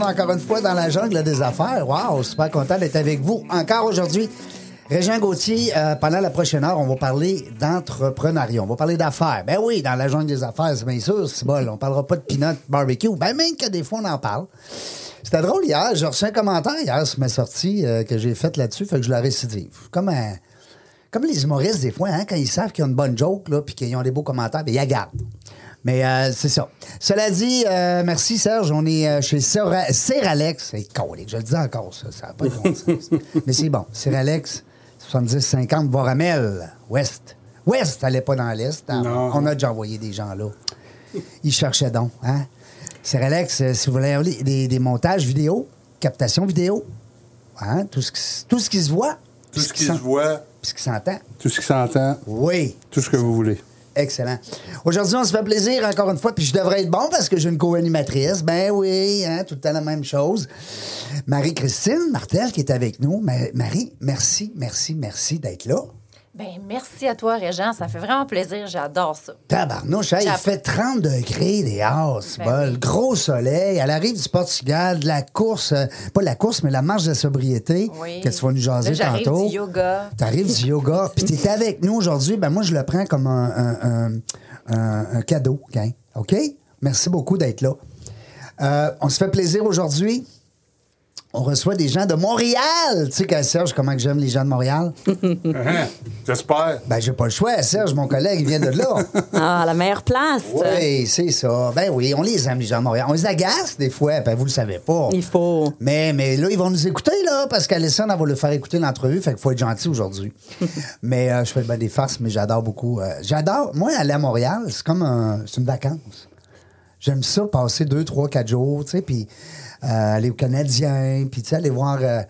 Encore une fois dans la jungle des affaires. Wow, super content d'être avec vous encore aujourd'hui. Régent Gauthier, euh, pendant la prochaine heure, on va parler d'entrepreneuriat. On va parler d'affaires. Ben oui, dans la jungle des affaires, c'est bien sûr, c'est bon. On parlera pas de peanut barbecue. Ben même que des fois, on en parle. C'était drôle hier. J'ai reçu un commentaire hier sur ma sortie euh, que j'ai faite là-dessus, fait que je la récidive. Comme un- Comme les humoristes, des fois, hein, quand ils savent qu'ils ont une bonne joke, là, puis qu'ils ont des beaux commentaires, ben, ils la gardent. Mais euh, c'est ça. Cela dit, euh, merci Serge, on est euh, chez Sera- Seralex. C'est colique, je le dis encore, ça, ça n'a pas de bon sens. Mais c'est bon. Seralex, 70-50, Voramel, Ouest. Ouest, t'allais pas dans l'Est. hein? On a déjà envoyé des gens là. Ils cherchaient donc. Hein? Seralex, euh, si vous voulez des, des montages vidéo, captation vidéo, hein? tout, ce qui, tout ce qui se voit, Tout ce qui se voit, puis ce qui s'entend. tout ce qui s'entend, Oui. tout ce que vous voulez. Excellent. Aujourd'hui, on se fait plaisir encore une fois, puis je devrais être bon parce que j'ai une co-animatrice. Ben oui, hein, tout le temps la même chose. Marie-Christine Martel qui est avec nous. Ma- Marie, merci, merci, merci d'être là. Ben, merci à toi, Régent. Ça fait vraiment plaisir. J'adore ça. Tabarnouche, hey, il fait 30 degrés hausses, Ben bol. oui. Gros soleil. Elle arrive du Portugal, de la course, euh, pas la course, mais la marche de sobriété. Oui. Que tu vas nous jaser Là, tantôt. du yoga. T'arrives du yoga. Puis t'es avec nous aujourd'hui. Ben moi, je le prends comme un, un- un- un- un cadeau. OK? OK? Merci beaucoup d'être là. Euh, on se fait plaisir aujourd'hui. On reçoit des gens de Montréal. Tu sais, Serge, comment que j'aime les gens de Montréal? Hein? J'espère. Ben, j'ai pas le choix. Serge, mon collègue, il vient de là. Ah, la meilleure place. Oui, c'est ça. Ben oui, on les aime, les gens de Montréal. On les agace des fois, ben vous le savez pas. Il faut. Mais, mais là, ils vont nous écouter, là, parce qu'Alison, elle va le faire écouter l'entrevue, fait qu'il faut être gentil aujourd'hui. mais euh, je fais ben, des farces, mais j'adore beaucoup. euh, j'adore. Moi, aller à Montréal, c'est comme un- c'est une vacance. J'aime ça, passer deux, trois, quatre jours, tu sais, puis aller au Canadien, puis tu sais, aller voir euh,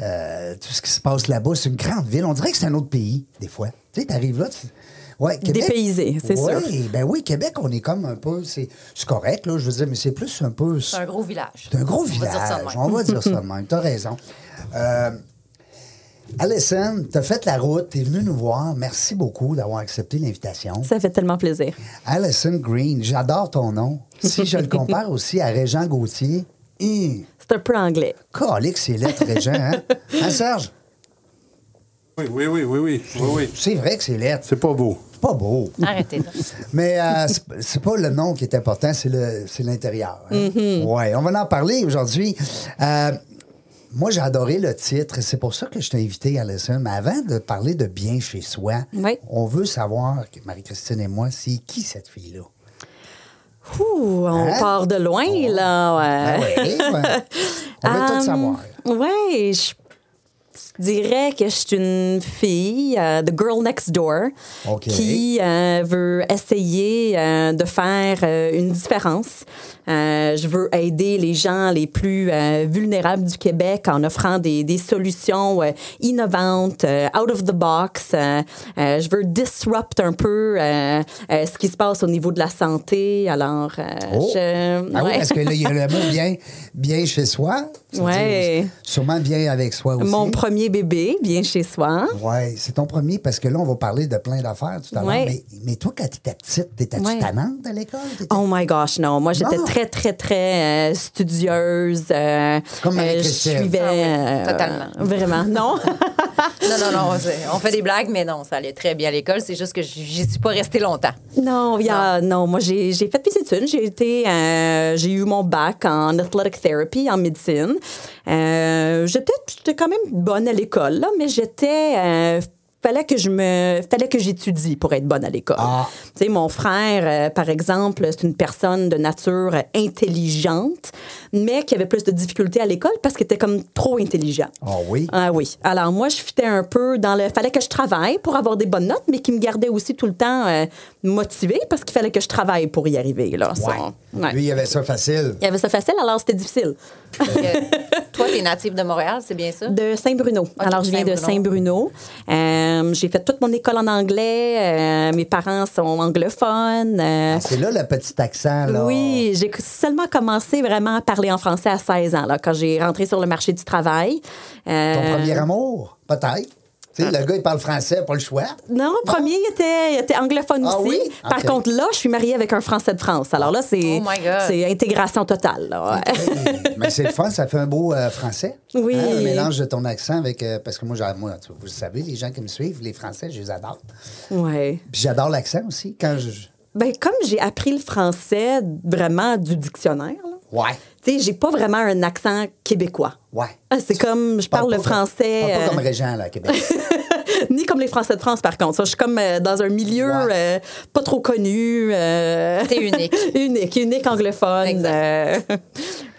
euh, tout ce qui se passe là-bas. C'est une grande ville. On dirait que c'est un autre pays, des fois. Tu sais, t'arrives là, tu... Ouais, Québec. Dépaysé, c'est Ouais, sûr. Ben oui, Québec, on est comme un peu. C'est c'est correct, là, je veux dire, mais c'est plus un peu. C'est un gros village. C'est un gros On va village. dire ça de même. On va dire ça de même. T'as raison. Euh, Alison, t'as fait la route, t'es venu nous voir. Merci beaucoup d'avoir accepté l'invitation. Ça fait tellement plaisir. Alison Green, j'adore ton nom. Si je le compare aussi à Régent Gauthier, C'est un peu anglais. calique, c'est lettre Régent, hein? Hein, Serge? Oui, oui, oui, oui, oui, oui, oui. C'est vrai que c'est lettre. C'est pas beau. C'est pas beau. Arrêtez. Mais euh, c'est- pas le nom qui est important, c'est le- c'est l'intérieur. hein? Ouais, on va en parler aujourd'hui. Euh, moi, j'ai adoré le titre et c'est pour ça que je t'ai invité, Alison. Mais avant de parler de bien chez soi, Oui. on veut savoir, Marie-Christine et moi, c'est qui cette fille-là? Ouh, on Hein? part de loin, là. Ben ouais. oui, ouais. On veut tout Um, savoir. Je dirais que je suis une fille, euh, the girl next door, qui euh, veut essayer euh, de faire une différence. Je veux aider les gens les plus vulnérables du Québec en offrant des, des solutions innovantes, out of the box. Je veux disrupt un peu ce qui se passe au niveau de la santé. Alors, Oh. je... Ah oui, parce que là, il y a le mot bien, bien chez soi. Ouais. dire Sûrement bien avec soi aussi. Mon premier bébé, bien chez soi. Oui, c'est ton premier parce que là, on va parler de plein d'affaires tout à l'heure. Ouais. Mais, mais toi, quand tu étais petite, t'étais-tu Ouais. tannante à l'école? Oh my gosh, non. Moi, j'étais très, très, très euh, studieuse. euh, Comme euh, je suivais. Ah oui, euh, totalement. Vraiment, non. Non, non, non. On fait des blagues, mais non, ça allait très bien à l'école. C'est juste que j'y suis pas restée longtemps. non, y a, non. moi, j'ai fait mes études. J'ai été, euh, j'ai eu mon bac en athletic therapy, en médecine. Euh, j'étais quand même bonne à l'école, mais j'étais. Euh, fallait que je me fallait que j'étudie pour être bonne à l'école. Ah. Tu sais mon frère euh, par exemple, c'est une personne de nature intelligente, mais qui avait plus de difficultés à l'école parce qu'il était comme trop intelligent. Ah oui? Ah oui. Alors moi je fitais un peu dans le fallait que je travaille pour avoir des bonnes notes, mais qui me gardait aussi tout le temps euh, motivée parce qu'il fallait que je travaille pour y arriver là. Ça, ouais. Lui, il avait ça facile. Il y avait ça facile, alors c'était difficile. Euh, toi, t'es native de Montréal, c'est bien ça? De Saint-Bruno. Alors, je viens de Saint-Bruno. Euh, j'ai fait toute mon école en anglais. Euh, mes parents sont anglophones. Euh, C'est là le petit accent, là. oui, j'ai seulement commencé vraiment à parler en français à 16 ans, là, quand j'ai rentré sur le marché du travail. Euh, Ton premier amour? Peut-être? Tu sais, le gars, il parle français, pas le choix. Non, le premier, il était, il était anglophone Ah aussi. oui? Par contre, là, je suis mariée avec un Français de France. Alors là, c'est Oh intégration totale. là. Mais c'est le fun, ça fait un beau euh, français. Oui. Hein, un mélange de ton accent avec. euh, parce que moi, j'ai- moi, vous le savez, les gens qui me suivent, les Français, je les adore. ouais. Puis j'adore l'accent aussi. Quand je. Ben, comme j'ai appris le français vraiment du dictionnaire, là, Ouais. Tu sais, j'ai pas vraiment un accent québécois. Ouais. Ah, c'est comme, je parle, le comme- français. je parle pas euh, comme Régent, là, à Québec. ni comme les Français de France, par contre. Ça, je suis comme euh, dans un milieu Ouais. euh, pas trop connu. euh, T'es unique. unique, unique anglophone. Exact. euh,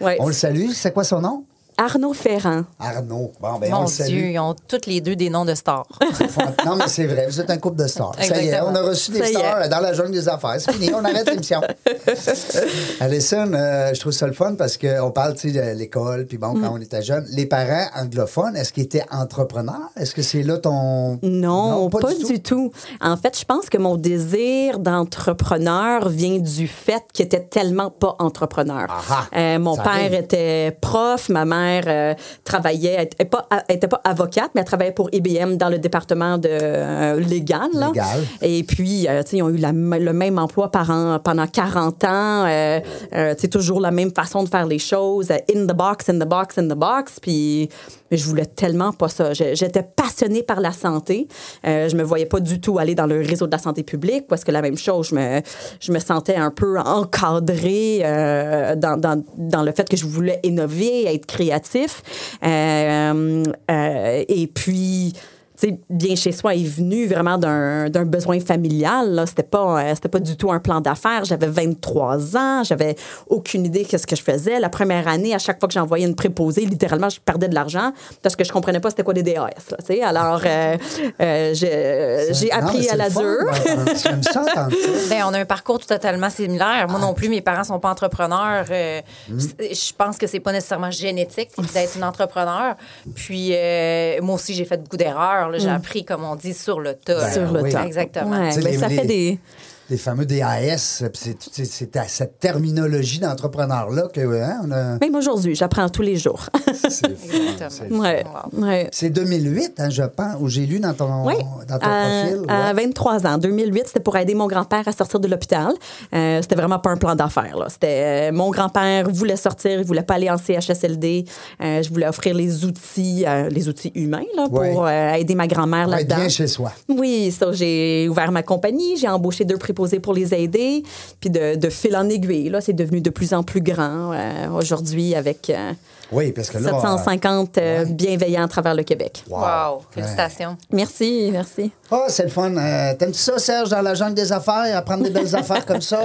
ouais. On le salue. C'est quoi son nom? Arnaud Ferrand. Arnaud. Bon, ben, on Mon le salue. Dieu, ils ont toutes les deux des noms de stars. Non, mais c'est vrai, vous êtes un couple de stars. Ça y est, on a reçu des stars dans la jungle des affaires. C'est fini, on arrête l'émission. Alison, euh, je trouve ça le fun parce qu'on parle tu sais, de l'école, puis bon, quand Mm. on était jeune, les parents anglophones, est-ce qu'ils étaient entrepreneurs? Est-ce que c'est là ton. Non, pas, du, tout. En fait, je pense que mon désir d'entrepreneur vient du fait qu'il était tellement pas entrepreneur. Aha, Euh, mon père arrive. était prof, ma mère euh, travaillait, elle était pas, avocate, mais elle travaillait pour IBM dans le département de euh, légal. là. Légal. Et puis, euh, ils ont eu la le même emploi an, pendant 40 ans. Euh, euh, sais, toujours la même façon de faire les choses. euh, In the box, in the box, in the box. Puis, mais je voulais tellement pas ça. J'étais passionnée par la santé. Euh, je me voyais pas du tout aller dans le réseau de la santé publique parce que la même chose, je me, je me sentais un peu encadrée euh, dans, dans, dans le fait que je voulais innover, être créatif. Euh, euh, et puis, bien chez soi est venu vraiment d'un d'un besoin familial. Là. C'était pas, euh, c'était pas du tout un plan d'affaires. J'avais 23 ans, j'avais aucune idée de ce que je faisais. La première année, à chaque fois que j'envoyais une préposée, littéralement, je perdais de l'argent parce que je comprenais pas c'était quoi des DAS. Là, tu sais. Alors, euh, euh, j'ai Non, mais appris à la dure. ben, ça. Ben, on a un parcours totalement similaire. Moi non plus, mes parents sont pas entrepreneurs. Euh, c'est- Je pense que c'est pas nécessairement génétique d'être une entrepreneur. Puis euh, moi aussi, j'ai fait beaucoup d'erreurs. Là. J'ai appris, comme on dit, sur le tas. Ben, Sur le oui. tas. Exactement. Ouais, les- ça les- fait des. Les fameux DAS, c'est- c'est c'est à cette terminologie d'entrepreneur-là que. hein, on a... Même aujourd'hui, j'apprends tous les jours. C'est le fun, Exactement. c'est le fun. ouais, Wow. ouais. C'est 2008, hein, je pense, où j'ai lu dans ton, Oui, dans ton à, profil. à ouais. 23 ans. 2008, c'était pour aider mon grand-père à sortir de l'hôpital. Euh, c'était vraiment pas un plan d'affaires. là. C'était euh, mon grand-père voulait sortir, il voulait pas aller en CHSLD. Euh, je voulais offrir les outils, euh, les outils humains là, pour Ouais. euh, aider ma grand-mère là-dedans. bien chez soi. Oui, ça, j'ai ouvert ma compagnie, j'ai embauché deux préposés pour les aider, puis de, de fil en aiguille, là, c'est devenu de plus en plus grand euh, aujourd'hui avec euh, Oui, parce que là. 750 euh, ouais. bienveillants à travers le Québec. Wow. Wow. Félicitations. Merci, merci. Ah, c'est le fun. Euh, T'aimes-tu ça, Serge, dans la jungle des affaires, apprendre des belles affaires comme ça?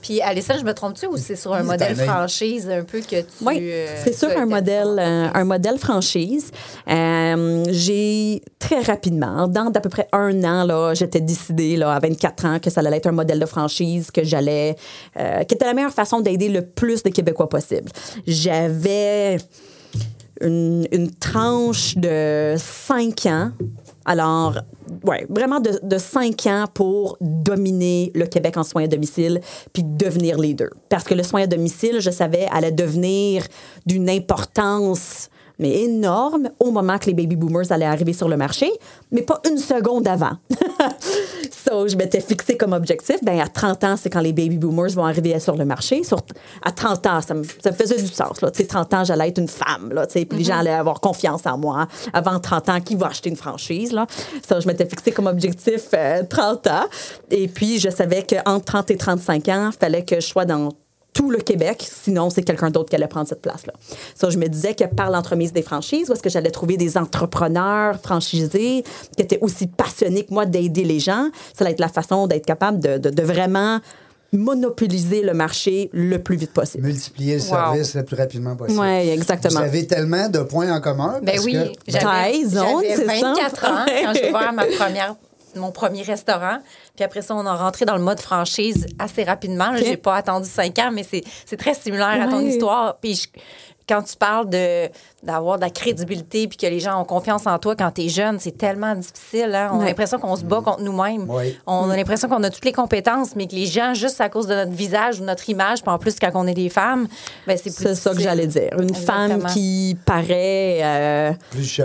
Puis, Alissa, je me trompe-tu ou c'est sur un Oui, modèle franchise un peu que tu. Oui, euh, c'est sur un modèle, euh, un modèle franchise. Euh, j'ai très rapidement, dans d'à peu près un an, là, j'étais décidée là, à 24 ans que ça allait être un modèle de franchise, que j'allais, euh, qui était la meilleure façon d'aider le plus de Québécois possible. J'avais une, une tranche de 5 ans. Alors, ouais, vraiment de, de 5 ans pour dominer le Québec en soins à domicile, puis devenir leader. Parce que le soin à domicile, je savais, allait devenir d'une importance mais énorme au moment que les baby boomers allaient arriver sur le marché, mais pas une seconde avant. so, je m'étais fixé comme objectif, ben à 30 ans, c'est quand les baby boomers vont arriver sur le marché. Sur, à 30 ans, ça me, ça me faisait du sens. Là. Tu sais, 30 ans, j'allais être une femme, là, tu sais, puis les gens allaient avoir confiance en moi. Avant 30 ans, qui va acheter une franchise? Là? So, je m'étais fixé comme objectif euh, 30 ans. Et puis, je savais qu'entre 30 et 35 ans, il fallait que je sois dans tout le Québec, sinon c'est quelqu'un d'autre qui allait prendre cette place-là. Ça, je me disais que par l'entremise des franchises, où est-ce que j'allais trouver des entrepreneurs franchisés qui étaient aussi passionnés que moi d'aider les gens, ça allait être la façon d'être capable de, de- de vraiment monopoliser le marché le plus vite possible. Multiplier le Wow. service le plus rapidement possible. Oui, exactement. Vous avez tellement de points en commun. Ben parce oui, que- j'avais Raison, j'avais c'est ça? 24 ans quand j'ai ouvert ma première mon premier restaurant. Puis après ça, on a rentré dans le mode franchise assez rapidement. là. OK. J'ai pas attendu cinq ans, mais c'est très similaire à ton histoire. Puis je- quand tu parles de d'avoir de la crédibilité puis que les gens ont confiance en toi quand tu es jeune, c'est tellement difficile. hein. On a l'impression qu'on se bat contre nous-mêmes. Oui. On a l'impression qu'on a toutes les compétences, mais que les gens, juste à cause de notre visage ou notre image, puis en plus quand on est des femmes, ben c'est plus C'est ça que difficile. j'allais dire. Une femme qui paraît euh, Plus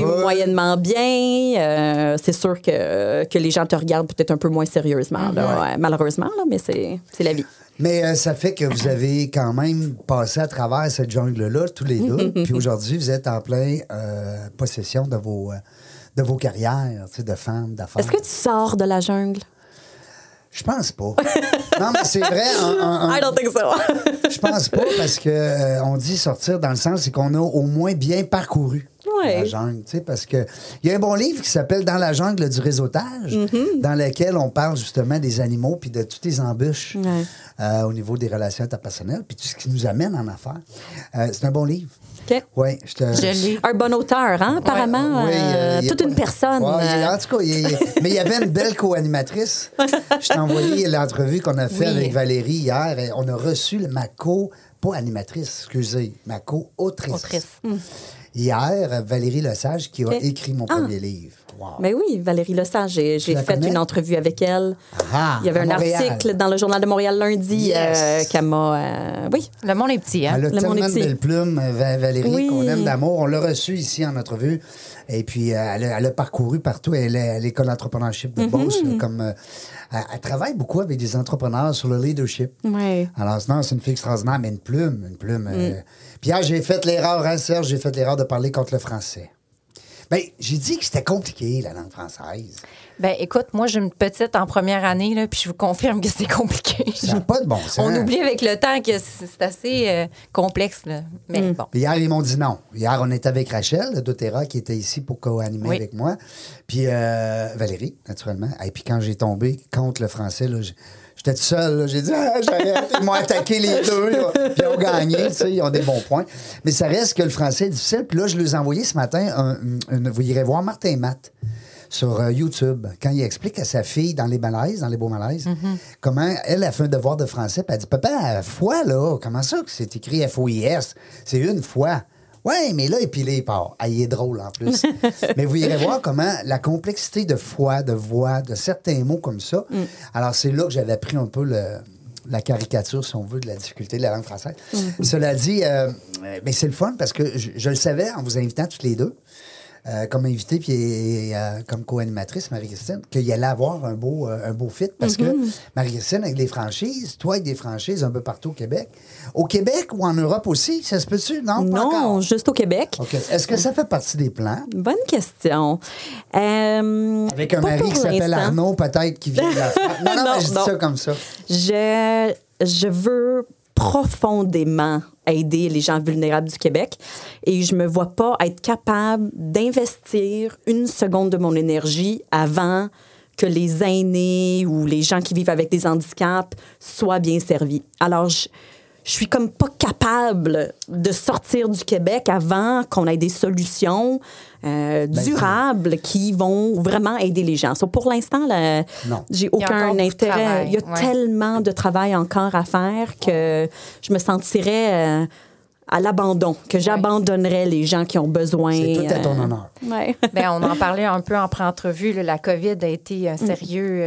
moyennement bien, euh, c'est sûr que, que les gens te regardent peut-être un peu moins sérieusement, là, ouais, malheureusement, là, mais c'est c'est la vie. Mais euh, ça fait que vous avez quand même passé à travers cette jungle-là, tous les deux. puis aujourd'hui, vous êtes en plein euh, possession de vos, euh, de vos carrières, tu sais, de femmes, d'affaires. Est-ce que tu sors de la jungle? Je pense pas. non, mais c'est vrai. un- un- un- I don't think so. Je pense pas parce que euh, on dit sortir dans le sens, c'est qu'on a au moins bien parcouru Ouais. la jungle. tu sais, Parce que il y a un bon livre qui s'appelle Dans la jungle du réseautage, Mm-hmm. dans lequel on parle justement des animaux puis de toutes les embûches Ouais. euh, au niveau des relations interpersonnelles puis tout ce qui nous amène en affaires. Euh, c'est un bon livre. OK. Oui, je te. Je. Un bon auteur, hein, apparemment. Oui, euh, euh, toute pas- une personne. Ouais, euh, en tout cas, il mais il y avait une belle co-animatrice. Je t'ai envoyé l'entrevue qu'on a fait Oui. avec Valérie hier. et on a reçu le- ma co, pas animatrice, excusez, ma co-autrice. Autrice. Hier, Valérie Lesage qui a écrit mon Ah. premier livre. Wow. Mais oui, Valérie Lesage, j'ai fait connais? une entrevue avec elle. Ah, Il y avait un Montréal. article dans le Journal de Montréal lundi Yes. euh, qu'elle m'a. euh, oui. Le monde est petit, hein? Elle a Le monde tellement de belles plumes, Va- Valérie, Oui. qu'on aime d'amour. On l'a reçue ici en entrevue. Et puis, euh, elle, a, elle a parcouru partout. Elle est à l'école d'entrepreneurship de Beauce. là, comme, euh, elle, elle travaille beaucoup avec des entrepreneurs sur le leadership. Ouais. Alors, non, c'est une fille extraordinaire, mais une plume, une plume. euh. Mm. Puis hier, j'ai fait l'erreur, hein, Serge, j'ai fait l'erreur de parler contre le français. Bien, j'ai dit que c'était compliqué, la langue française. Ben écoute, moi j'ai une petite en première année, là, puis je vous confirme que c'est compliqué. Ça n'a pas de bon sens. On oublie avec le temps que c'est assez euh, complexe. Là. Mais bon. Puis hier, ils m'ont dit non. Hier, on était avec Rachel de doTERRA qui était ici pour co-animer Oui. avec moi. Puis euh, Valérie, naturellement. Et puis quand j'ai tombé contre le français, là, j'étais tout seul. là. J'ai dit, ah, j'arrête. Ils m'ont attaqué les deux. là. Puis ils ont gagné. tu sais, Ils ont des bons points. Mais ça reste que le français est difficile. Puis là, je les ai envoyé ce matin. un- vous irez voir Martin Matt sur euh, YouTube, quand il explique à sa fille dans les malaises, dans les beaux malaises, comment elle a fait un devoir de français, puis elle dit Papa, foi, là, comment ça que c'est écrit F-O-I-S C'est une fois. Ouais, mais là, et puis là, il part. Ah, il est drôle en plus. mais vous irez voir comment la complexité de foi, de voix, de certains mots comme ça. Alors, c'est là que j'avais appris un peu le, la caricature, si on veut, de la difficulté de la langue française. Cela dit, euh, mais c'est le fun parce que je, je le savais en vous invitant toutes les deux. Euh, comme invité puis euh, comme co-animatrice, Marie-Christine, qu'il allait avoir un beau, euh, un beau fit parce que Marie-Christine, avec les franchises, toi avec des franchises un peu partout au Québec. Au Québec ou en Europe aussi, ça se peut-tu? Non, pas Non, encore. juste au Québec. Est-ce que ça fait partie des plans? Bonne question. Euh, Avec un mari qui s'appelle. Arnaud, peut-être, qui vient de la France. Non, non, Non, mais je dis non. ça comme ça. Je, je veux profondément aider les gens vulnérables du Québec et je me vois pas être capable d'investir une seconde de mon énergie avant que les aînés ou les gens qui vivent avec des handicaps soient bien servis. Alors, je, je suis comme pas capable de sortir du Québec avant qu'on ait des solutions euh, Ben, durables qui vont vraiment aider les gens. So, pour l'instant, j'ai Il y a encore aucun intérêt. travail, Il y a ouais. tellement de travail encore à faire que je me sentirais euh, à l'abandon, que j'abandonnerais les gens qui ont besoin. C'est tout à ton euh, honneur. ouais. Ben, on en parlait un peu en pré-entrevue. La COVID a été un sérieux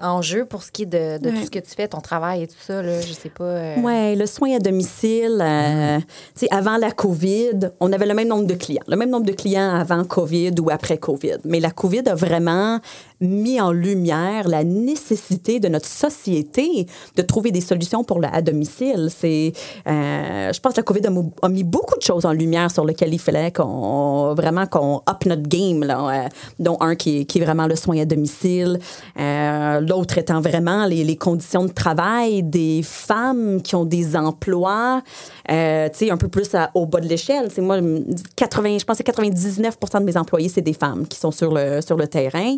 euh, enjeu pour ce qui est de, de Ouais. tout ce que tu fais, ton travail et tout ça. Là, je sais pas. euh, Oui, le soin à domicile, euh, tu sais, avant la COVID, on avait le même nombre de clients, le même nombre de clients avant COVID ou après COVID. Mais la COVID a vraiment mis en lumière la nécessité de notre société de trouver des solutions pour le à domicile. C'est, euh, je pense que la COVID a, mis beaucoup de choses en lumière sur lesquelles il fallait qu'on vraiment qu'on up notre game, là, euh, dont un qui qui est vraiment le soin à domicile, euh, l'autre étant vraiment les, les conditions de travail des femmes qui ont des emplois, euh, tu sais, un peu plus au bas de l'échelle. C'est moi, 80, je pense que 99 de mes employés, c'est des femmes qui sont sur le, sur le terrain.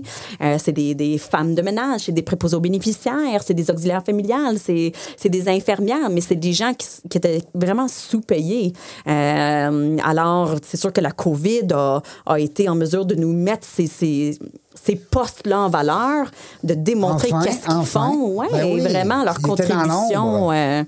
C'est des, des femmes de ménage, c'est des préposés aux bénéficiaires, c'est des auxiliaires familiales, c'est c'est des infirmières, mais c'est des gens qui, qui étaient vraiment sous-payés. Euh, alors, c'est sûr que la COVID a, a été en mesure de nous mettre ces, ces, ces postes-là en valeur, de démontrer Enfin, qu'est-ce qu'ils enfin. font, ouais, Ben oui, vraiment leur ils étaient dans contribution. l'ombre. euh,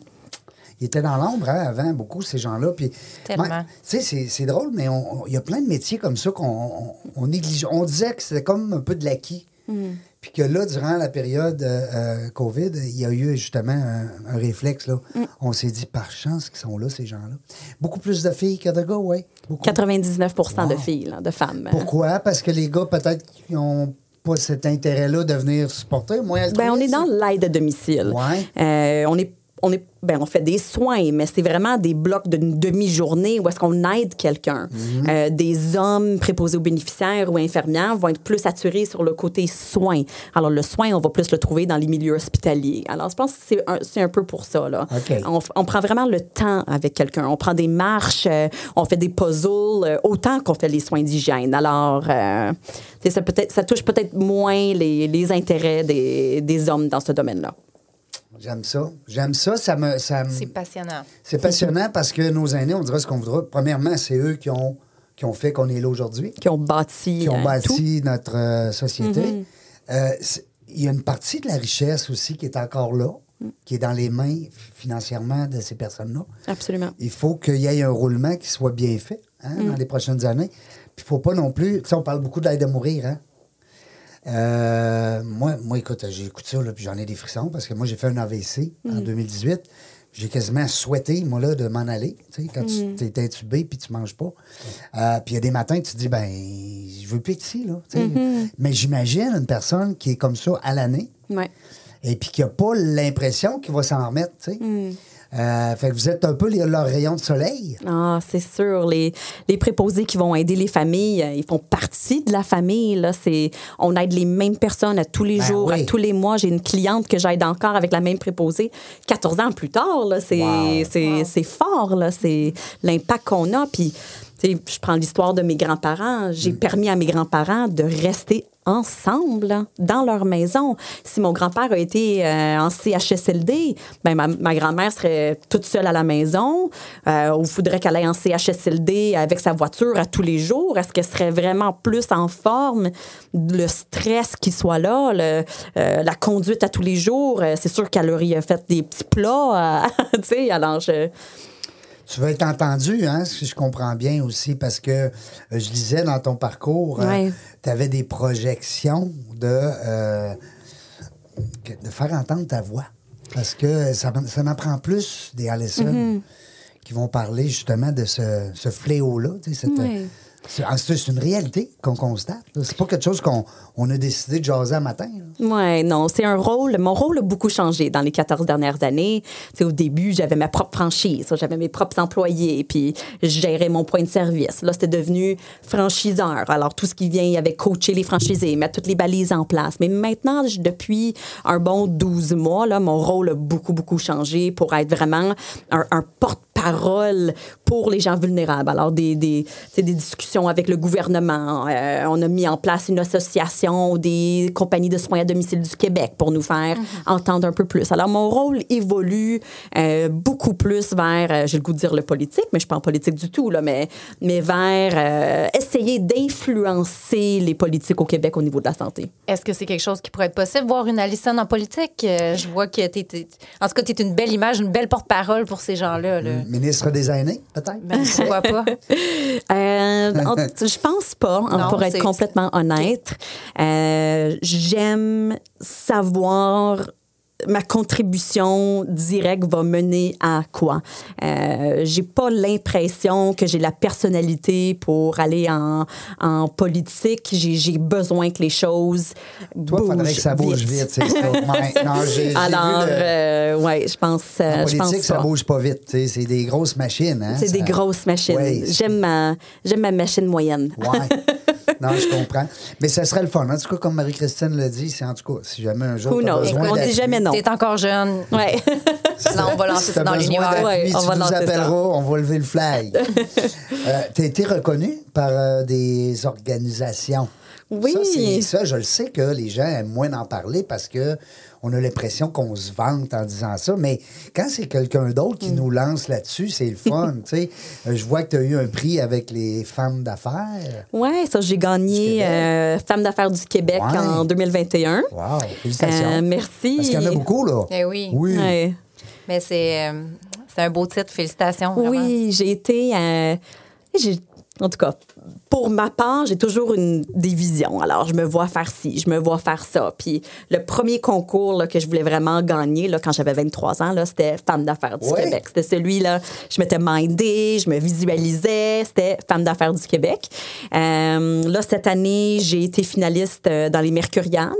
Ils étaient dans l'ombre hein, avant, beaucoup, ces gens-là. Puis, tu sais, c'est- c'est drôle, mais il y a plein de métiers comme ça qu'on on, on néglige. On disait que c'était comme un peu de l'acquis. Hmm. Puis que là, durant la période euh, euh, COVID, il y a eu justement un, un réflexe. Là. Hmm. On s'est dit, par chance qu'ils sont là, ces gens-là. Beaucoup plus de filles que de gars, oui. 99% de Wow. filles, là, de femmes. Pourquoi? Parce que les gars, peut-être, n'ont pas cet intérêt-là de venir supporter. Ben, on est dans l'aide à domicile. Ouais. Euh, on est on est ben on fait des soins mais c'est vraiment des blocs d'une demi-journée où est-ce qu'on aide quelqu'un. Mhm. Euh, des hommes préposés aux bénéficiaires ou infirmières vont être plus attirés sur le côté soins alors le soin on va plus le trouver dans les milieux hospitaliers. Alors je pense que c'est un, c'est un peu pour ça là. On, prend vraiment le temps avec quelqu'un. On prend des marches euh, on fait des puzzles euh, autant qu'on fait les soins d'hygiène. Alors ça peut-être ça touche peut-être moins les, les intérêts des, des hommes dans ce domaine là J'aime ça. J'aime ça. Ça me, ça me- C'est passionnant. C'est passionnant parce que nos aînés, on dira ce qu'on voudra. Premièrement, c'est eux qui ont, qui ont fait qu'on est là aujourd'hui, qui ont bâti, qui ont euh, tout. bâti notre euh, société. Mm-hmm. Euh, Il y a une partie de la richesse aussi qui est encore là, Mm. qui est dans les mains financièrement de ces personnes-là. Absolument. Il faut qu'il y ait un roulement qui soit bien fait hein, Mm. dans les prochaines années. Puis il ne faut pas non plus. Tu sais, on parle beaucoup d'aide à mourir. Hein? Euh, moi, moi, écoute, j'ai écouté ça, là, puis j'en ai des frissons parce que moi, j'ai fait un AVC Mm. en 2018. J'ai quasiment souhaité, moi, là, de m'en aller. Tu sais, quand Mm. tu es intubé puis tu manges pas. Euh, puis il y a des matins, tu te dis, ben, je veux plus être ici, là. tu sais. Mm-hmm. Mais j'imagine une personne qui est comme ça à l'année Ouais. et puis qui n'a pas l'impression qu'il va s'en remettre, tu sais. Euh, fait que vous êtes un peu les- leur rayon de soleil. Ah, c'est sûr. Les, les préposés qui vont aider les familles, euh, ils font partie de la famille. Là. C'est, on aide les mêmes personnes à tous les Ben jours, oui. à tous les mois. J'ai une cliente que j'aide encore avec la même préposée 14 ans plus tard. Là. C'est, Wow. c'est, c'est fort. Là. C'est l'impact qu'on a. Puis, tu sais, je prends l'histoire de mes grands-parents. J'ai Mm. permis à mes grands-parents de rester ensemble dans leur maison. Si mon grand-père a été euh, en CHSLD, ben ma, grand-mère serait toute seule à la maison euh, ou faudrait qu'elle aille en CHSLD avec sa voiture à tous les jours. Est-ce qu'elle serait vraiment plus en forme? Le stress qui soit là, euh, la conduite à tous les jours, euh, c'est sûr qu'elle aurait fait des petits plats. tu sais, alors je... Tu veux être entendu, hein, si je comprends bien aussi, parce que euh, je lisais dans ton parcours, Ouais. tu avais des projections de, euh, de faire entendre ta voix. Parce que ça, ça en prend plus des Allison Mm-hmm. qui vont parler justement de ce, ce fléau-là. cette- Ouais. C'est une réalité qu'on constate. C'est pas quelque chose qu'on on a décidé de jaser un matin. Ouais, non, c'est un rôle. Mon rôle a beaucoup changé dans les 14 dernières années. Tu sais, au début, j'avais ma propre franchise, j'avais mes propres employés, puis je gérais mon point de service. Là, c'était devenu franchiseur. Alors, tout ce qui vient avec coacher les franchisés, mettre toutes les balises en place. Mais maintenant, depuis un bon 12 mois, là, mon rôle a beaucoup, beaucoup changé pour être vraiment un, un porte-parole pour les gens vulnérables. Alors, des, des, des discussions avec le gouvernement. Euh, on a mis en place une association des compagnies de soins à domicile du Québec pour nous faire entendre un peu plus. Alors, mon rôle évolue euh, beaucoup plus vers, euh, j'ai le goût de dire le politique, mais je ne suis pas en politique du tout, là, mais, mais vers essayer d'influencer les politiques au Québec au niveau de la santé. Est-ce que c'est quelque chose qui pourrait être possible, voir une Alison en politique? Je vois que tu es, En tout cas, tu es une belle image, une belle porte-parole pour ces gens-là. Là. Ministre des aînés, peut-être? Ben, pourquoi pas? Euh, en- je pense pas, hein, Non, pour être complètement honnête. Euh, J'aime savoir ma contribution directe va mener à quoi? Euh, j'ai pas l'impression que j'ai la personnalité pour aller en, en politique. J'ai, besoin que les choses Toi, il bougent faudrait que ça bouge vite. Ouais, non, j'ai- j'ai Alors, le- euh, ouais, je pense, euh, En je pense politique, ça bouge pas vite. C'est des grosses machines. Hein? C'est des grosses machines. Ouais, j'aime ma, j'aime ma machine moyenne. Ouais. Non, je comprends. Mais ça serait le fun. En tout cas, comme Marie-Christine l'a dit, c'est en tout cas, si jamais un jour. Who t'as knows? besoin On dit jamais non. T'es encore jeune. Ouais. Là, on va lancer ça dans l'univers. Ouais, on tu va nous lancer ça. appelleras, on va lever le flag. euh, T'as été reconnu par euh, des organisations. Oui. Ça, ça, je le sais que les gens aiment moins en parler parce que on a l'impression qu'on se vante en disant ça. Mais quand c'est quelqu'un d'autre Mm. qui nous lance là-dessus, c'est le fun. tu sais. Euh, je vois que tu as eu un prix avec les femmes d'affaires. Ouais, ça, j'ai gagné euh, Femme d'affaires du Québec Ouais. en 2021. Wow, félicitations. Euh, merci. Parce qu'il y en a beaucoup, là. Eh oui. Oui. Ouais. Mais c'est euh, c'est un beau titre. Félicitations. vraiment. Oui, j'ai été. euh, j'ai- en tout cas, pour ma part, j'ai toujours une des visions. Alors, je me vois faire ci, je me vois faire ça. Puis le premier concours là, que je voulais vraiment gagner là, quand j'avais 23 ans, c'était Femme d'affaires du Ouais. Québec. C'était celui-là, je m'étais mindée, je me visualisais, c'était Femme d'affaires du Québec. Euh, là, cette année, j'ai été finaliste euh, dans les Mercuriades,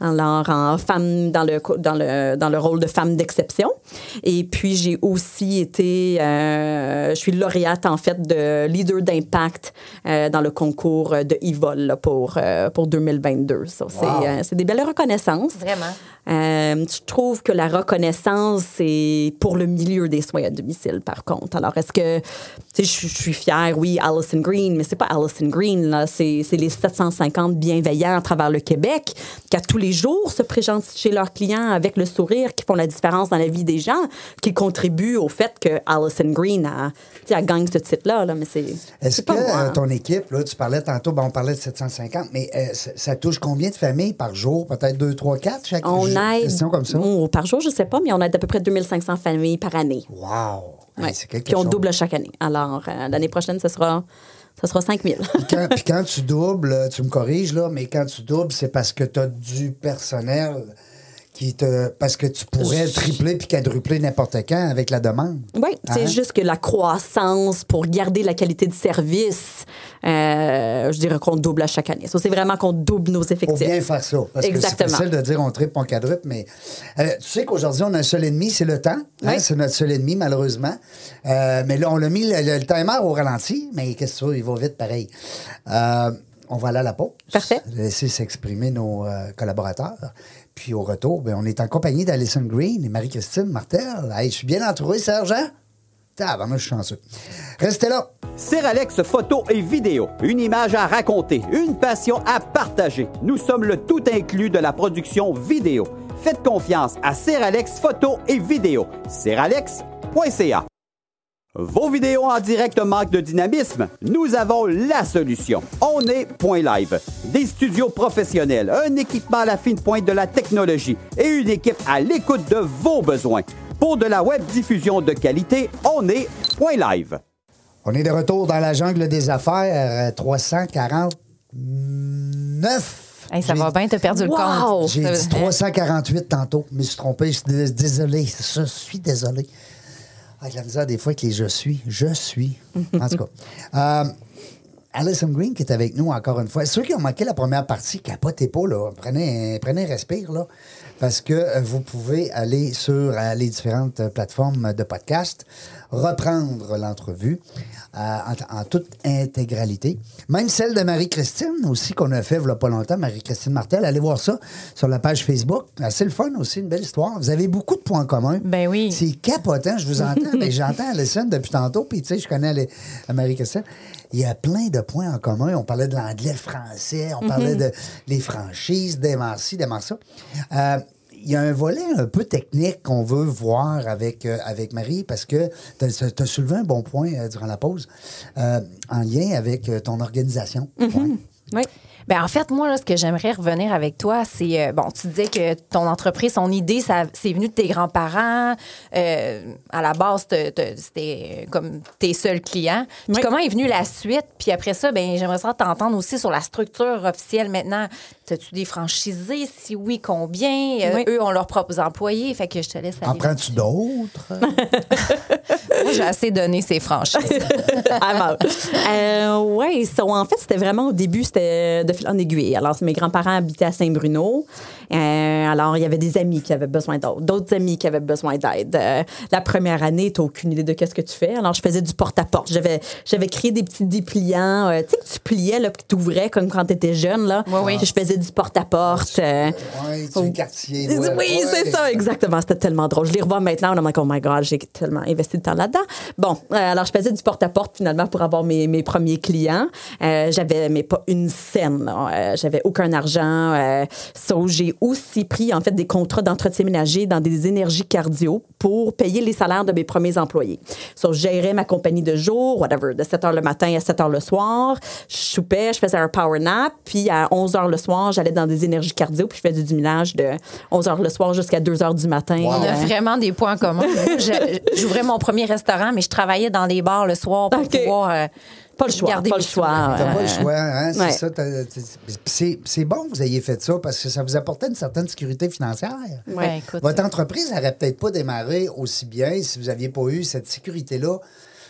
alors en femme dans le, dans le, dans le rôle de femme d'exception. Et puis, j'ai aussi été, euh, je suis lauréate en fait de leader d'impact euh, dans le concours de IVOL là, pour, euh, pour 2022. Ça, c'est, Wow. euh, c'est des belles reconnaissances. Vraiment. Euh, je trouve que la reconnaissance, c'est pour le milieu des soins à domicile, par contre. Alors, est-ce que, tu sais, je je suis fière, oui, Alison Green, mais c'est pas Alison Green, là. C'est c'est les 750 bienveillants à travers le Québec qui, à tous les jours, se présentent chez leurs clients avec le sourire, qui font la différence dans la vie des gens, qui contribuent au fait que Alison Green a, tu sais, elle gagne ce titre-là, là. Mais c'est. Est-ce c'est que moi. euh, ton équipe, là, tu parlais tantôt, ben, on parlait de 750, mais euh, ça, ça touche combien de familles par jour? Peut-être 2, 3, 4 chaque On ju- aide. comme ça? Oh, par jour, je sais pas, mais on aide à peu près 2500 familles par année. Wow! Ouais. Puis on chose. double chaque année. Alors, euh, l'année prochaine, ce sera, ce sera 5 000. Puis quand, puis quand tu doubles, tu me corriges, là, mais quand tu doubles, c'est parce que tu as du personnel qui te. Parce que tu pourrais tripler puis quadrupler n'importe quand avec la demande. Oui, c'est Hein? juste que la croissance pour garder la qualité de service, euh, je dirais qu'on double à chaque année. Ça, c'est vraiment qu'on double nos Faut effectifs. bien faire ça. Parce que c'est Exactement. facile de dire on triple, on quadruple, mais euh, tu sais qu'aujourd'hui, on a un seul ennemi, c'est le temps. hein, Oui. C'est notre seul ennemi, malheureusement. Euh, mais là, on a mis le, le- le timer au ralenti, mais qu'est-ce que ça, il va vite pareil. On va aller à la pause. Parfait. Laisser s'exprimer nos euh, collaborateurs. Puis au retour, ben, on est en compagnie d'Alison Green et Marie-Christine Martel. Hey, je suis bien entouré, Serge. hein? Tabarnak, je suis chanceux. Restez là. Seralex photo et vidéo, une image à raconter, une passion à partager. Nous sommes le tout inclus de la production vidéo. Faites confiance à Seralex photo et vidéo. Seralex.ca. Vos vidéos en direct manquent de dynamisme? Nous avons la solution. On est Point Live. Des studios professionnels, un équipement à la fine pointe de la technologie et une équipe à l'écoute de vos besoins. Pour de la web diffusion de qualité, on est Point Live. On est de retour dans la jungle des affaires, euh, 349. Hey, ça va bien, t'as perdu le Wow! compte. J'ai dit 348 tantôt. Je me suis trompé. Je suis dés- désolé. Je suis désolé. Avec la misère des fois avec les je suis. Je suis. En tout cas. Euh, Alison Green qui est avec nous encore une fois. Ceux qui ont manqué la première partie, capotez pas, là. Prenez, prenez un respire, là. Parce que euh, vous pouvez aller sur euh, les différentes euh, plateformes de podcast, reprendre l'entrevue euh, en, en toute intégralité. Même celle de Marie-Christine aussi, qu'on a fait il y a pas longtemps, Marie-Christine Martel. Allez voir ça sur la page Facebook. C'est le fun aussi, une belle histoire. Vous avez beaucoup de points communs. Ben oui. C'est capotant, je vous entends, mais j'entends Alison depuis tantôt, puis tu sais, je connais Marie-Christine. Il y a plein de points en commun. On parlait de l'anglais, le français, on parlait de les franchises, d'aimant ci, d'aimant ça. Euh, il y a un volet un peu technique qu'on veut voir avec, euh, avec Marie parce que tu as, soulevé un bon point euh, durant la pause euh, en lien avec ton organisation. Ouais. Oui. Ben en fait, moi, là, ce que j'aimerais revenir avec toi, c'est euh, bon, tu disais que ton entreprise, son idée, ça, c'est venu de tes grands-parents. Euh, à la base, te- te- c'était euh, comme tes seuls clients. Puis Oui. comment est venue la suite? Puis après ça, ben j'aimerais ça t'entendre aussi sur la structure officielle maintenant. As-tu des franchisés? Si oui, combien? Euh, Oui. Eux ont leurs propres employés. Fait que je te laisse En aller. prends-tu d'autres? J'ai assez donné ces franchises. Ah, bon. Euh, ouais, so, en fait, c'était vraiment au début, c'était de fil en aiguille. Alors, mes grands-parents habitaient à Saint-Bruno. Euh, alors, il y avait des amis qui avaient besoin d'aide, d'autres amis qui avaient besoin d'aide. Euh, la première année, tu n'as aucune idée de qu'est-ce que tu fais. Alors, je faisais du porte-à-porte. J'avais, j'avais créé des petits dépliants, euh, tu sais, que tu pliais, là, puis tu ouvrais comme quand tu étais jeune. Là. Oui, oui. Je faisais du porte-à-porte. euh, Oui, quartier. ouais, oui, ouais. c'est ça, exactement. C'était tellement drôle. Je les revois maintenant, on est like, oh my God, j'ai tellement investi de temps là-dedans. Bon, euh, alors je faisais du porte-à-porte finalement pour avoir mes, mes premiers clients. Euh, j'avais, mais pas une scène. Euh, j'avais aucun argent. Euh, so, j'ai aussi pris en fait des contrats d'entretien ménager dans des énergies cardio pour payer les salaires de mes premiers employés. So, je gérais ma compagnie de jour, whatever, de 7 h le matin à 7 h le soir. Je soupais, je faisais un power nap, puis à 11 h le soir, j'allais dans des énergies cardio, puis je faisais du minage de 11 h le soir jusqu'à 2 h du matin. Wow. On a Euh, vraiment des points communs. J'ouvrais mon premier restaurant, mais je travaillais dans les bars le soir pour pouvoir. euh, Pas le choix, garder pas le choix. T'as pas le choix, hein? C'est ouais. ça. C'est c'est bon que vous ayez fait ça parce que ça vous apportait une certaine sécurité financière. écoute, Votre entreprise n'aurait peut-être pas démarré aussi bien si vous n'aviez pas eu cette sécurité-là.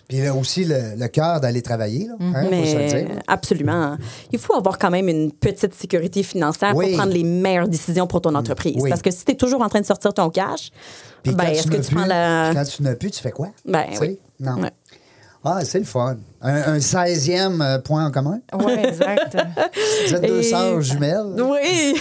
Puis là aussi le, le cœur d'aller travailler, là. hein, faut se le Mais dire. absolument. Il faut avoir quand même une petite sécurité financière Oui. pour prendre les meilleures décisions pour ton entreprise. Oui. Parce que si tu es toujours en train de sortir ton cash, ben, est-ce que tu plus- prends la. Quand tu n'as plus, tu fais quoi? Ben oui. Non. Ouais. Ah, c'est le fun. Un, un 16e euh, point en commun? Oui, exact. Vous êtes deux Et- sœurs jumelles? Oui!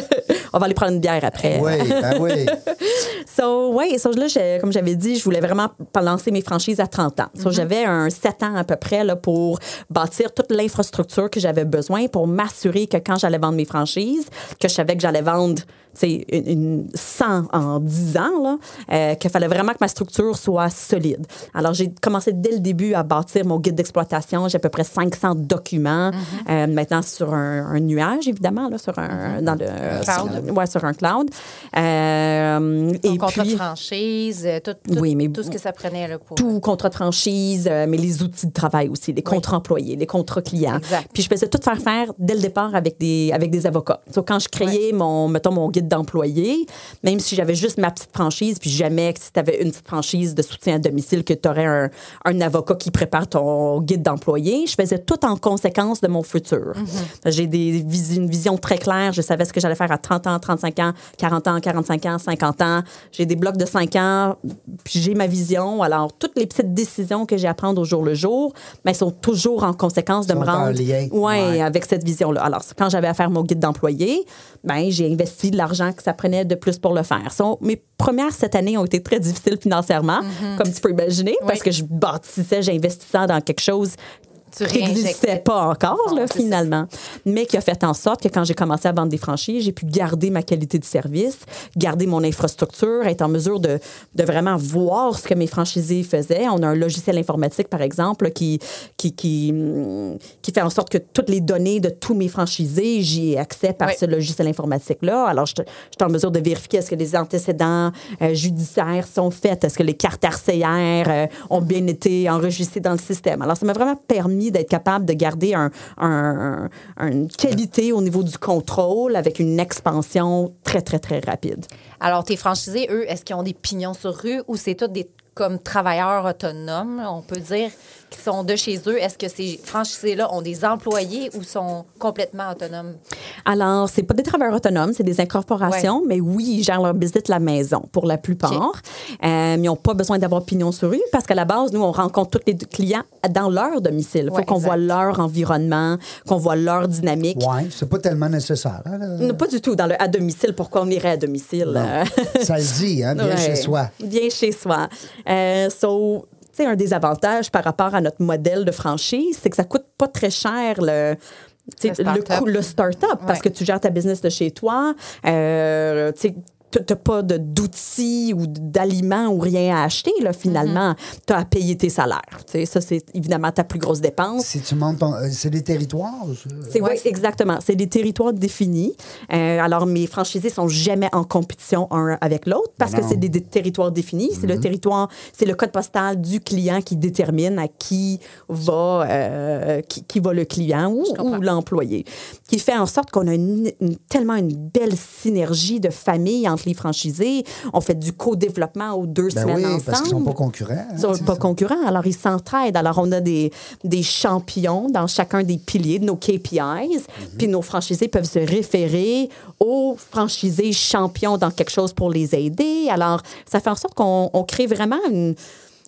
On va aller prendre une bière après. Oui, ben oui. So, ouais, so, là, comme j'avais dit, je voulais vraiment lancer mes franchises à 30 ans. So, J'avais un 7 ans à peu près là, pour bâtir toute l'infrastructure que j'avais besoin pour m'assurer que quand j'allais vendre mes franchises, que je savais que j'allais vendre une, une 100 en 10 ans, là, euh, qu'il fallait vraiment que ma structure soit solide. Alors, j'ai commencé dès le début à bâtir mon guide d'exploitation. J'ai à peu près 500 documents, euh, maintenant sur un, un nuage, évidemment, là, sur un, dans le, Cloud. ouais, sur un cloud. Euh, et contrat puis, de franchise, euh, tout, tout, Oui, mais- tout ce que ça prenait là, pour. tout contrat de franchise, euh, mais les outils de travail aussi, les contrats employés, les contrats clients. Exact. Puis je faisais tout faire faire dès le départ avec des, avec des avocats. So, quand je créais mon, mettons, mon guide d'employés, même si j'avais juste ma petite franchise, puis jamais que si tu avais une petite franchise de soutien à domicile, que tu aurais un, un avocat qui prépare ton guide d'employés, je faisais tout en conséquence de mon futur. J'ai des vis- une vision très claire. Je savais ce que j'allais faire à 30 ans, 35 ans, 40 ans, 45 ans, 50 ans. J'ai des blocs de 5 ans, puis j'ai ma vision. Alors, toutes les petites décisions que j'ai à prendre au jour le jour, mais sont toujours en conséquence de Sont me en rendre lien. Ouais, Ouais. avec cette vision-là. Alors, quand j'avais à faire mon guide d'employés, ben, j'ai investi de l'argent que ça prenait de plus pour le faire. So, mes premières cette année ont été très difficiles financièrement, comme tu peux imaginer, parce que je bâtissais, j'investissais dans quelque chose qui n'existait pas encore, là, finalement. Mais qui a fait en sorte que quand j'ai commencé à vendre des franchises, j'ai pu garder ma qualité de service, garder mon infrastructure, être en mesure de, de vraiment voir ce que mes franchisés faisaient. On a un logiciel informatique, par exemple, qui, qui, qui, qui fait en sorte que toutes les données de tous mes franchisés, j'y ai accès par Oui. ce logiciel informatique-là. Alors, je suis en mesure de vérifier est-ce que les antécédents euh, judiciaires sont faits, est-ce que les cartes RCR euh, ont bien été enregistrées dans le système. Alors, ça m'a vraiment permis d'être capable de garder un, un- un- une qualité au niveau du contrôle avec une expansion très, très, très rapide. Alors, tes franchisés, eux, est-ce qu'ils ont des pignons sur rue ou c'est tous des comme travailleurs autonomes, on peut dire, qui sont de chez eux? Est-ce que ces franchisés-là ont des employés ou sont complètement autonomes? Alors, c'est pas des travailleurs autonomes, c'est des incorporations, mais oui, ils gèrent leur business de la maison pour la plupart. OK. Euh, mais ils n'ont pas besoin d'avoir pignon sur rue parce qu'à la base, nous, on rencontre tous les clients dans leur domicile. Il faut Ouais, qu'on voit leur environnement, qu'on voit leur dynamique. Oui, c'est pas tellement nécessaire. hein. Non, pas du tout. Dans le à domicile, pourquoi on irait à domicile? Ça le dit, hein, bien Ouais. chez soi. Bien chez soi. Euh, so, un des avantages par rapport à notre modèle de franchise, c'est que ça coûte pas très cher le. Le Le, start-up. le parce que tu gères ta business de chez toi. Euh, n'as pas de- d'outils ou d'aliments ou rien à acheter, là, finalement, tu as à payer tes salaires. Tu sais, ça, c'est évidemment ta plus grosse dépense. Si tu euh, C'est des territoires? C'est oui, exactement. C'est des territoires définis. Euh, alors, mes franchisés sont jamais en compétition un avec l'autre parce que non. c'est des, des territoires définis. C'est le territoire, c'est le code postal du client qui détermine à qui va, euh, qui, qui va le client ou, ou l'employé. Qui fait en sorte qu'on a une- une- tellement une belle synergie de famille entre les franchisés. On fait du co-développement aux deux Ben semaines oui, ensemble. parce qu'ils sont pas concurrents. hein, Ils sont c'est pas ça. concurrents, alors ils s'entraident. Alors, on a des, des champions dans chacun des piliers de nos KPIs, Mhm. puis nos franchisés peuvent se référer aux franchisés champions dans quelque chose pour les aider. Alors, ça fait en sorte qu'on on crée vraiment une.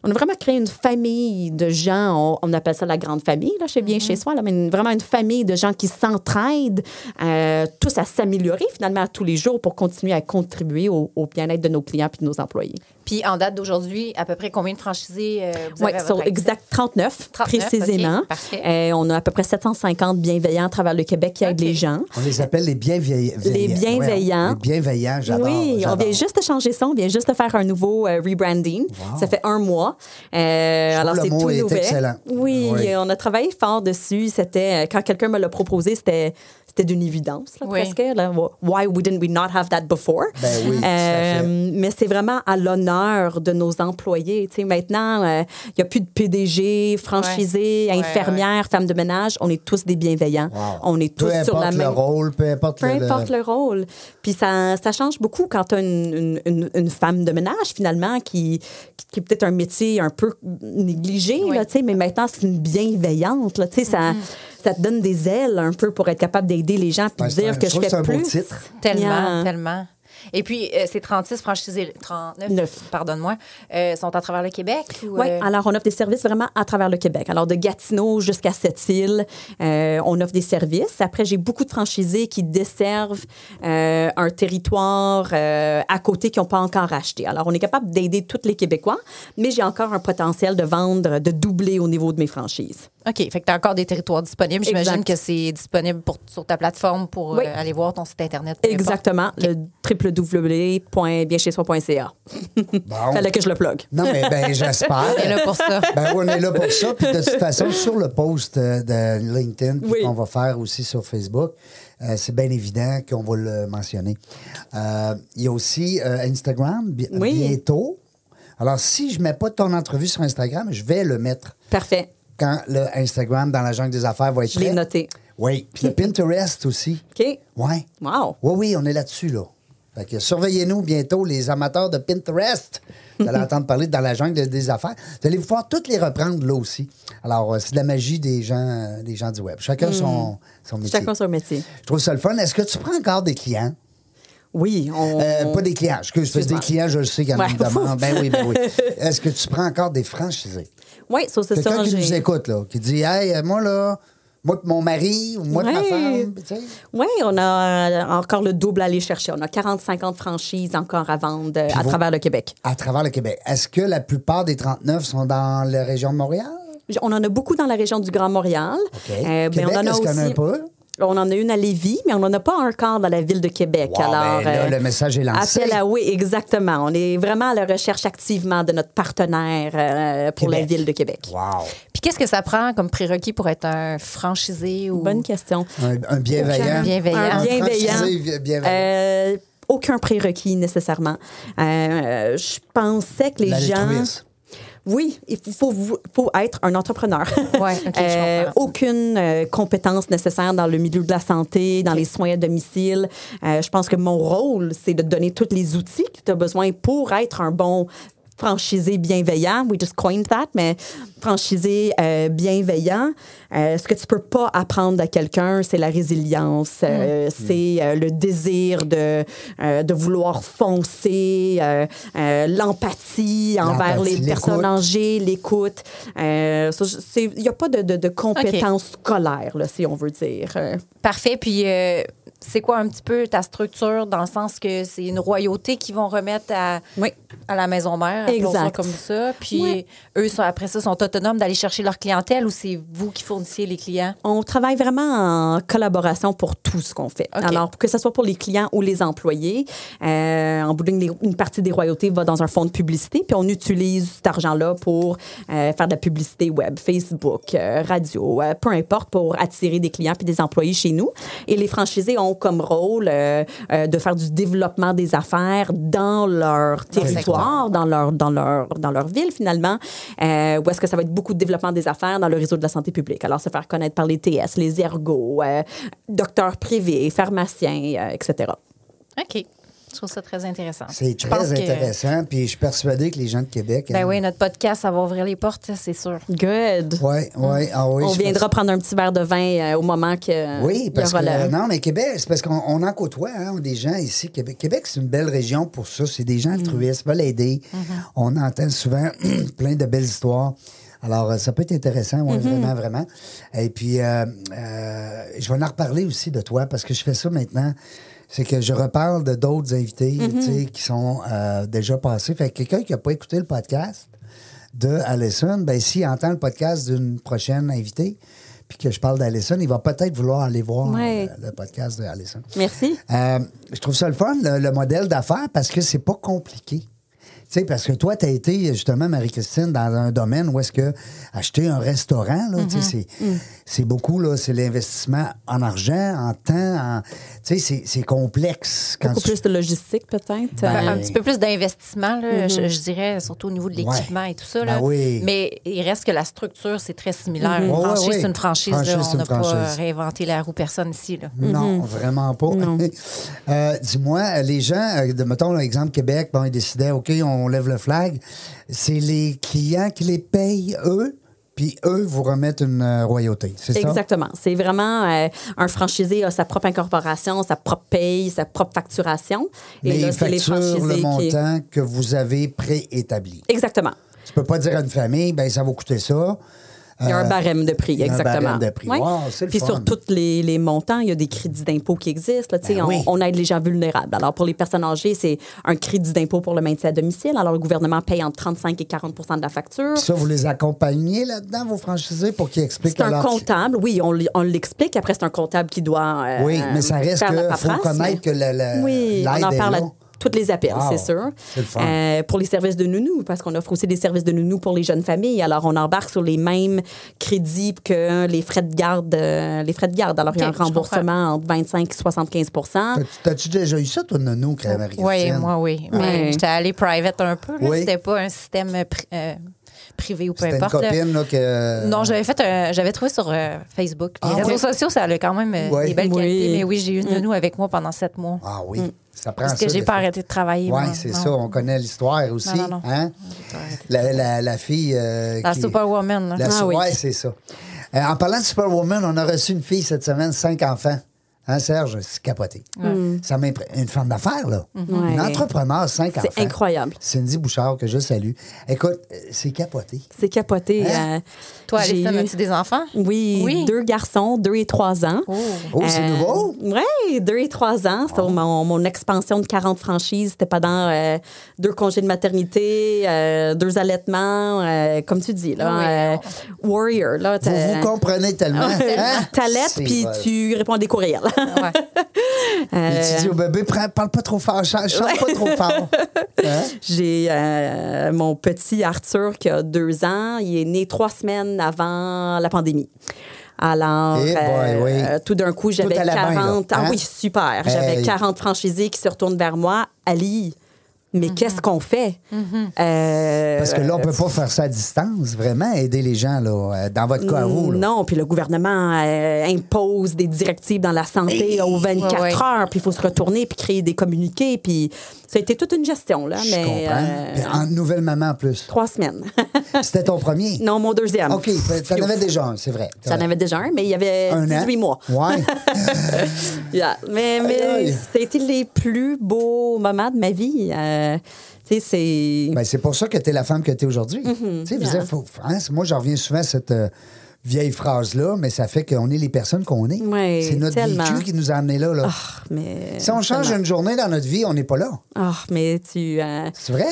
On a vraiment créé une famille de gens, on, on appelle ça la grande famille, là, chez Bien Chez Soi, là, mais une- vraiment une famille de gens qui s'entraident, euh, tous à s'améliorer finalement à tous les jours pour continuer à contribuer au, au bien-être de nos clients puis de nos employés. Puis en date d'aujourd'hui, à peu près combien de franchisés euh, vous Oui, avez à sur exact 39, 39, précisément. Parfait. Euh, on a à peu près 750 bienveillants à travers le Québec qui aident les gens. On les appelle les bienveillants. Les bienveillants. Les bienveillants, j'adore. oui, on vient juste de changer ça, on vient juste de faire un nouveau euh, rebranding. Ça fait un mois. Euh, alors, le c'est mot tout est nouveau. excellent. Oui, Oui. on a travaillé fort dessus. C'était, quand quelqu'un me l'a proposé, c'était, c'était d'une évidence, là, Oui. presque. là. Why wouldn't we not have that before? Ben oui. Euh, mais c'est vraiment à l'honneur de nos employés. Tu sais, maintenant, euh, il n'y a plus de PDG, franchisés, Ouais. infirmières, femmes de ménage. On est tous des bienveillants. Wow. On est tous peu sur la importe même... le rôle, peu importe Peu le. le- importe le rôle. Puis ça, ça change beaucoup quand tu as une, une- une- une femme de ménage, finalement, qui, qui, qui est peut-être un métier un peu négligé, Oui. là, mais maintenant, c'est une bienveillante. Là, tu sais, ça, ça te donne des ailes un peu pour être capable d'aider les gens puis un- dire que je je fais un beau plus. titre. Tellement, Yeah. tellement. Et puis, euh, ces 36 franchisés, 39, Neuf. pardonne-moi, euh, sont à travers le Québec? ou, Oui, euh, alors on offre des services vraiment à travers le Québec. Alors de Gatineau jusqu'à Sept-Îles, euh, on offre des services. Après, j'ai beaucoup de franchisés qui desservent euh, un territoire euh, à côté qui n'ont pas encore acheté. Alors on est capable d'aider tous les Québécois, mais j'ai encore un potentiel de vendre, de doubler au niveau de mes franchises. OK. Fait que tu as encore des territoires disponibles. J'imagine que c'est disponible pour, sur ta plateforme pour Oui. euh, aller voir ton site Internet. Exactement, le www.bienchezsoi.ca. Bon. Fallait que je le plug. Non, mais ben, j'espère. On est là pour ça. Ben on est là pour ça. Puis de toute façon, sur le post euh, de LinkedIn Oui. qu'on va faire aussi sur Facebook, euh, c'est bien évident qu'on va le mentionner. Euh, Il y a aussi euh, Instagram, bi- Oui. bientôt. Alors, si je ne mets pas ton entrevue sur Instagram, je vais le mettre Parfait. Quand le Instagram dans la jungle des affaires va être Je l'ai prêt. noté. Oui. Puis le Pinterest aussi. OK. Oui. Wow. Oui, oui, on est là-dessus, là. Fait que surveillez-nous bientôt, les amateurs de Pinterest. Vous allez entendre parler dans la jungle des affaires. Vous allez pouvoir toutes les reprendre là aussi. Alors, euh, c'est de la magie des gens, euh, des gens du web. Chacun son, son métier. Chacun son métier. Je trouve ça le fun. Est-ce que tu prends encore des clients? Oui, on... Euh, pas des clients. Excuse, que des clients, je le sais qu'il y en a Ouais. Ben oui, ben oui. Est-ce que tu prends encore des franchisés? Oui, ça, c'est ça. Quelqu'un qui nous écoute, là, qui dit Hey, euh, moi, là, moi, de mon mari ou moi, de ma femme, tu sais. Oui, on a euh, encore le double à aller chercher. On a 40-50 franchises encore à vendre euh, à travers le Québec. à travers le Québec. Est-ce que la plupart des 39 sont dans la région de Montréal? On en a beaucoup dans la région du Grand Montréal. Euh, ben, on en a aussi- un peu? On en a une à Lévis, mais on n'en a pas encore dans la ville de Québec. Wow, Alors, ben là, euh, le message est lancé. Appel à oui, exactement. On est vraiment à la recherche activement de notre partenaire euh, pour la ville de Québec. Wow. Puis qu'est-ce que ça prend comme prérequis pour être un franchisé ou. Bonne question. Un, un bienveillant. Un bienveillant. Un bienveillant. franchisé vi- bienveillant. Euh, aucun prérequis nécessairement. Euh, je pensais que les gens. Oui, il faut, faut, faut être un entrepreneur. Ouais, Euh, aucune euh, compétence nécessaire dans le milieu de la santé, dans les soins à domicile. Euh, je pense que mon rôle, c'est de te donner tous les outils que tu as besoin pour être un bon franchisé bienveillant. We just coined that, mais franchisé euh, bienveillant. Euh, ce que tu peux pas apprendre à quelqu'un, c'est la résilience, euh, c'est euh, le désir de, euh, de vouloir foncer, euh, euh, l'empathie envers les personnes âgées, l'écoute. Euh, c'est- Il n'y a pas de, de, de compétences scolaires, là, si on veut dire. Parfait. Puis, euh, c'est quoi un petit peu ta structure dans le sens que c'est une royauté qu'ils vont remettre à, Oui. à la maison mère, Exact. comme ça? Puis eux, sont, après ça, sont autonomes d'aller chercher leur clientèle ou c'est vous qui fournissiez les clients? On travaille vraiment en collaboration pour tout ce qu'on fait. Alors, que ce soit pour les clients ou les employés, euh, en bout de ligne, une partie des royautés va dans un fonds de publicité, puis on utilise cet argent-là pour euh, faire de la publicité web, Facebook, euh, radio, peu importe, pour attirer des clients puis des employés chez nous. Et les franchisés ont comme rôle euh, euh, de faire du développement des affaires dans leur territoire, dans leur, dans leur, dans leur ville, finalement, euh, où est-ce que ça va être beaucoup de développement des affaires dans le réseau de la santé publique. Alors, se faire connaître par les TS, les ergots, euh, docteurs privés, pharmaciens, euh, etc. OK. Je trouve ça très intéressant. C'est pense très que- intéressant. Puis je suis persuadé que les gens de Québec. Ben hein, oui, notre podcast, ça va ouvrir les portes, c'est sûr. Good. Oui, oui. Ah oui, On je viendra pense- prendre un petit verre de vin euh, au moment que Oui, il y parce aura que. Non, mais Québec, c'est parce qu'on on en côtoie, hein, des gens ici. Québec, Québec c'est une belle région pour ça. C'est des gens altruistes, veulent aider. On entend souvent plein de belles histoires. Alors, euh, ça peut être intéressant, oui, vraiment, vraiment. Et puis, euh, euh, je vais en reparler aussi de toi parce que je fais ça maintenant. C'est que je reparle de d'autres invités sais, qui sont euh, déjà passés. Fait que quelqu'un qui n'a pas écouté le podcast de Allison, ben, s'il entend le podcast d'une prochaine invitée, puis que je parle d'Allison, il va peut-être vouloir aller voir Ouais. le podcast de Allison. Merci. Euh, je trouve ça le fun, le, le modèle d'affaires, parce que c'est pas compliqué. Tu sais, parce que toi, tu as été, justement, Marie-Christine, dans un domaine où est-ce que acheter un restaurant, là, tu sais, c'est, c'est beaucoup, là, c'est l'investissement en argent, en temps, en- tu sais, c'est, c'est complexe. Quand Beaucoup tu- plus de logistique, peut-être. Ben, Euh, Un petit peu plus d'investissement, là, je, je dirais, surtout au niveau de l'équipement Ouais. et tout ça. Là. Ben oui. Mais il reste que la structure, c'est très similaire. Mhm. Une ouais, franchise, ouais. c'est une franchise. Franchise, là. c'est on n'a pas réinventé la roue personne ici. Là. Non, vraiment pas. Euh, Dis-moi, les gens, euh, de, mettons l'exemple Québec, bon, ils décidaient, OK, on lève le flag. C'est les clients qui les payent, eux, puis eux vous remettent une euh, royauté. C'est ça? Exactement. C'est vraiment euh, un franchisé a sa propre incorporation, sa propre paye, sa propre facturation. Mais là, c'est les le qui. montant que vous avez préétabli. Exactement. Tu peux pas dire à une famille, ben ça va coûter ça. Il y a un Euh, barème de prix, un exactement. barème de prix. Ouais. Wow, c'est le Puis fun. sur tous les, les montants, il y a des crédits d'impôt qui existent. là, Ben on, oui. on aide les gens vulnérables. Alors, pour les personnes âgées, c'est un crédit d'impôt pour le maintien à domicile. Alors, le gouvernement paye entre 35 et 40% de la facture. Puis ça, vous les accompagnez là-dedans, vos franchisés, pour qu'ils expliquent C'est un leur- comptable, oui, on, l'explique. Après, c'est un comptable qui doit. euh, Oui, mais ça reste qu'il faut connaître mais- que le- Oui, on l'aide en parle. Toutes les appels, Wow, c'est sûr. c'est le fun. Euh, pour les services de nounou, parce qu'on offre aussi des services de nounou pour les jeunes familles. Alors, on embarque sur les mêmes crédits que les frais de garde. euh, les frais de garde. Alors, il y a un remboursement entre 25 et 75 T'as- T'as-tu déjà eu ça, toi, Nono, Marie-Christine? Oui, moi, oui. Mais Ouais. J'étais allée private un peu. Oui. C'était pas un système euh, pri- privé ou peu C'était une importe. là. copine, là, que... Non, j'avais fait un- j'avais trouvé sur euh, Facebook. Les Ah, réseaux ouais. sociaux, ça a quand même euh, Ouais. des belles Oui. qualités. Mais oui, j'ai eu une nounou avec moi pendant sept mois. Ah oui, ça prend Parce que j'ai pas arrêté de travailler. Oui, c'est ça. On connaît l'histoire aussi. Non, non, non. Hein? La, la, la fille. euh, La qui- Superwoman. La Ah oui. Ouais, c'est ça. Euh, en parlant de Superwoman, on a reçu une fille cette semaine, cinq enfants. Hein, Serge? C'est capoté. Ça m'impré- Une femme d'affaires, là. Ouais. Une entrepreneur, cinq enfants. C'est incroyable. Cindy Bouchard, que je salue. Écoute, euh, c'est capoté. C'est capoté. Hein? euh, Toi, eu- as-tu des enfants? Oui, Oui. deux garçons, deux et trois ans. Oh. Oh, c'est nouveau? Oui, deux et trois ans. C'était mon, mon expansion de 40 franchises. C'était pendant euh, deux congés de maternité, euh, deux allaitements, euh, comme tu dis, là, Oui. euh, warrior. Là, Vous vous comprenez tellement. hein? T'allaites, puis tu réponds à des courriels. Ouais. Et tu dis au bébé, parle pas trop fort, chante, chante pas trop fort. Hein? J'ai euh, mon petit Arthur qui a deux ans. Il est né trois semaines avant la pandémie. Alors, Eh boy, euh, oui. euh, tout d'un coup, j'avais allait bien, 40. là, Ah hein? oui, super. J'avais Hey. 40 franchisés qui se retournent vers moi. Ali, mais qu'est-ce qu'on fait? Euh, Parce que là, on peut pas faire ça à distance, vraiment, aider les gens, là, euh, dans votre cas à vous. là. Non, puis le gouvernement euh, impose des directives dans la santé aux 24 Ouais, ouais. heures, puis il faut se retourner, puis créer des communiqués, puis ça a été toute une gestion, là, Je mais comprends. euh, Puis en nouvelle maman en plus. trois semaines. C'était ton premier? non, mon deuxième. OK, t'en avais déjà un, c'est vrai. J'en avais déjà un, mais il y avait un an? 18 mois. Ouais. Yeah. Mais, mais c'était les plus beaux moments de ma vie. Euh, c'est. Ben, c'est pour ça que tu es la femme que tu es aujourd'hui. Faut- hein, moi, j'en reviens souvent à cette euh, vieille phrase-là, mais ça fait qu'on est les personnes qu'on est. Oui, c'est notre tellement. vécu qui nous a amenés là. là. Ah, mais, si on change tellement. une journée dans notre vie, on n'est pas là. Ah, mais tu. euh, C'est vrai?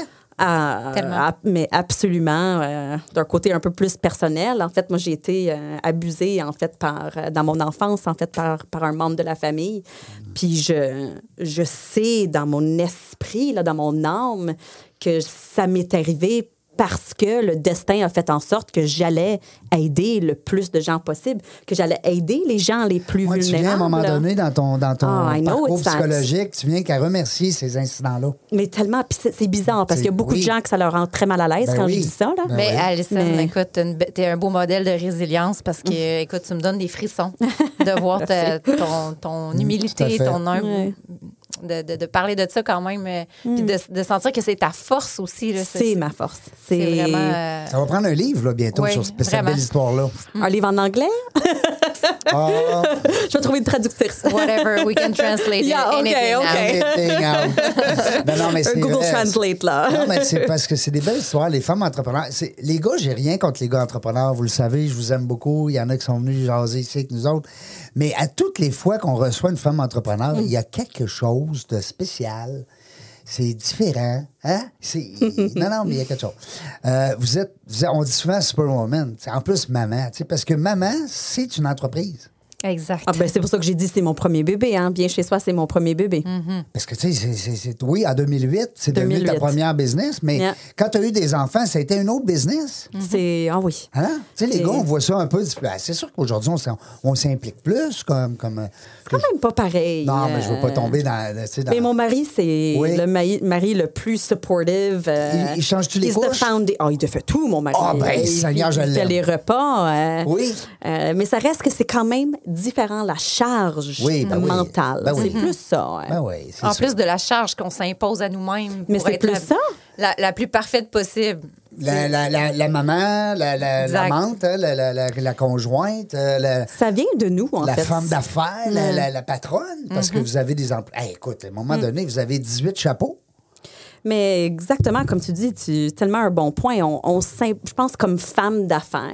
Mais absolument. euh, D'un côté un peu plus personnel, en fait, moi j'ai été euh, abusée en fait par euh, dans mon enfance en fait par, par un membre de la famille. Puis je je sais dans mon esprit là, dans mon âme que ça m'est arrivé parce que le destin a fait en sorte que j'allais aider le plus de gens possible, que j'allais aider les gens les plus Moi, tu vulnérables. viens à un moment donné dans ton, dans ton Ah, parcours psychologique, tu viens qu'à remercier ces incidents-là. Mais tellement, puis c'est bizarre parce qu'il y a beaucoup oui. de gens que ça leur rend très mal à l'aise Ben quand oui. je dis ça. Là. Ben Mais oui. Alison, Mais- écoute, t'es un beau modèle de résilience parce que, écoute, tu me donnes des frissons de voir ta- ton, ton à humilité, ton humble. De, de- de parler de ça quand même, euh, puis de, de sentir que c'est ta force aussi. C'est ma force. C'est vraiment. euh, Ça va prendre un livre là, bientôt Oui, sur cette vraiment. belle histoire-là. Un livre en anglais? Ah, Je vais trouver une traductrice. whatever, we can translate Yeah, anything okay, now. okay. anything out. Non, non, mais Un Google vrai. Translate, là. Non, mais c'est parce que c'est des belles histoires. Les femmes entrepreneurs. Les gars, j'ai rien contre les gars entrepreneurs. Vous le savez, je vous aime beaucoup. Il y en a qui sont venus jaser ici avec nous autres. Mais à toutes les fois qu'on reçoit une femme entrepreneur, il y a quelque chose de spécial. C'est différent. Hein? C'est... Non, non, mais il y a quelque chose. Euh, vous, êtes, vous êtes- On dit souvent superwoman. C'est En plus, maman. Parce que maman, c'est une entreprise. Exact. Ah ben, c'est pour ça que j'ai dit c'est mon premier bébé. Hein. Bien chez soi, c'est mon premier bébé. Parce que, tu sais, c'est- c'est- c'est- oui, en 2008, c'est devenu ta 2008. première business, mais Yeah. quand tu as eu des enfants, ça a été une autre business. C'est. Ah oui. Hein? Tu sais, les C'est- gars, on voit ça un peu. ben, C'est sûr qu'aujourd'hui, on on s'implique plus comme. comme euh, C'est quand même pas pareil. non, mais je veux pas tomber dans. dans- Mais mon mari, c'est Oui. le mari, mari le plus supportive. euh, Il- il change-tu les couches? founda- Ah, il te fait tout, mon mari. Ah, ben, Il- Seigneur, je il fait l'aime. les repas. euh, Oui. euh, mais ça reste que c'est quand même différent, la charge Oui, ben oui. mentale. Ben oui. C'est plus ça. ouais. Ben oui, c'est En plus de la charge qu'on s'impose à nous-mêmes. Mais pour c'est être plus la, ça. La, la plus parfaite possible. La, la, la, la maman, la, la, l'amante, hein, la, la, la, la conjointe, euh, la, Ça vient de nous, en la fait. femme d'affaires, la, Mm. la, la patronne, parce que Mm-hmm. vous avez des emplois. Hey, écoute, à un moment donné, vous avez 18 chapeaux. Mais exactement, comme tu dis, tu tellement un bon point. On, on je pense comme femme d'affaires,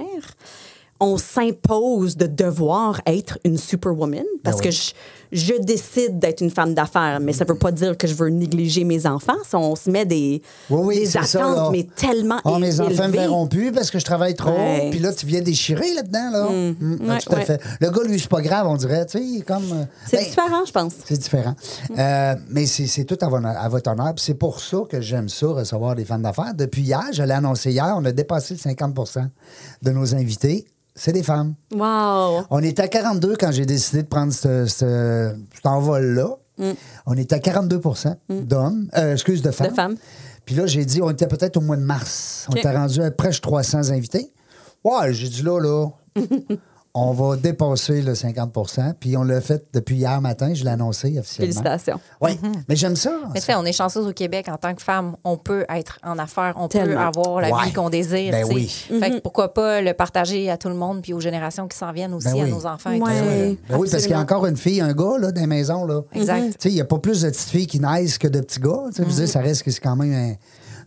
on s'impose de devoir être une superwoman parce Ben que je, je décide d'être une femme d'affaires, mais ça veut pas dire que je veux négliger mes enfants. On se met des, Oui, oui, des attentes, ça, mais tellement Oh, mes enfants ne verront plus parce que je travaille trop. Ouais. Puis là, tu viens déchirer là-dedans, là. Mm, Ouais, tout à ouais. fait. Le gars, lui, c'est pas grave, on dirait. Tu sais, comme. euh, C'est ben, différent, je pense. C'est différent. Euh, mais c'est c'est tout à, à votre honneur. C'est pour ça que j'aime ça, recevoir des femmes d'affaires. Depuis hier, je l'ai annoncé hier, on a dépassé le 50% de nos invités. C'est des femmes. Wow! On était à 42 quand j'ai décidé de prendre ce, ce- cet envol-là. On était à 42% d'hommes, euh, excuse, de femmes. De femmes. Puis là, j'ai dit, on était peut-être au mois de mars. On était rendu à presque 300 invités. Ouais, j'ai dit là, là, on va dépasser le 50% Puis on l'a fait depuis hier matin, je l'ai annoncé officiellement. Félicitations. Oui, mais j'aime ça. Mais tu sais, on est chanceuse au Québec en tant que femme. On peut être en affaires, on peut avoir la Ouais. vie qu'on désire. Ben tu sais. oui. Fait que pourquoi pas le partager à tout le monde puis aux générations qui s'en viennent aussi, Ben à nos enfants et tout Ouais. ça. Ben oui, ben oui, parce qu'il y a encore une fille, un gars là, dans les maisons. Là. Exact. Tu sais, il n'y a pas plus de petites filles qui naissent que de petits gars. Tu sais, dire, ça reste que c'est quand même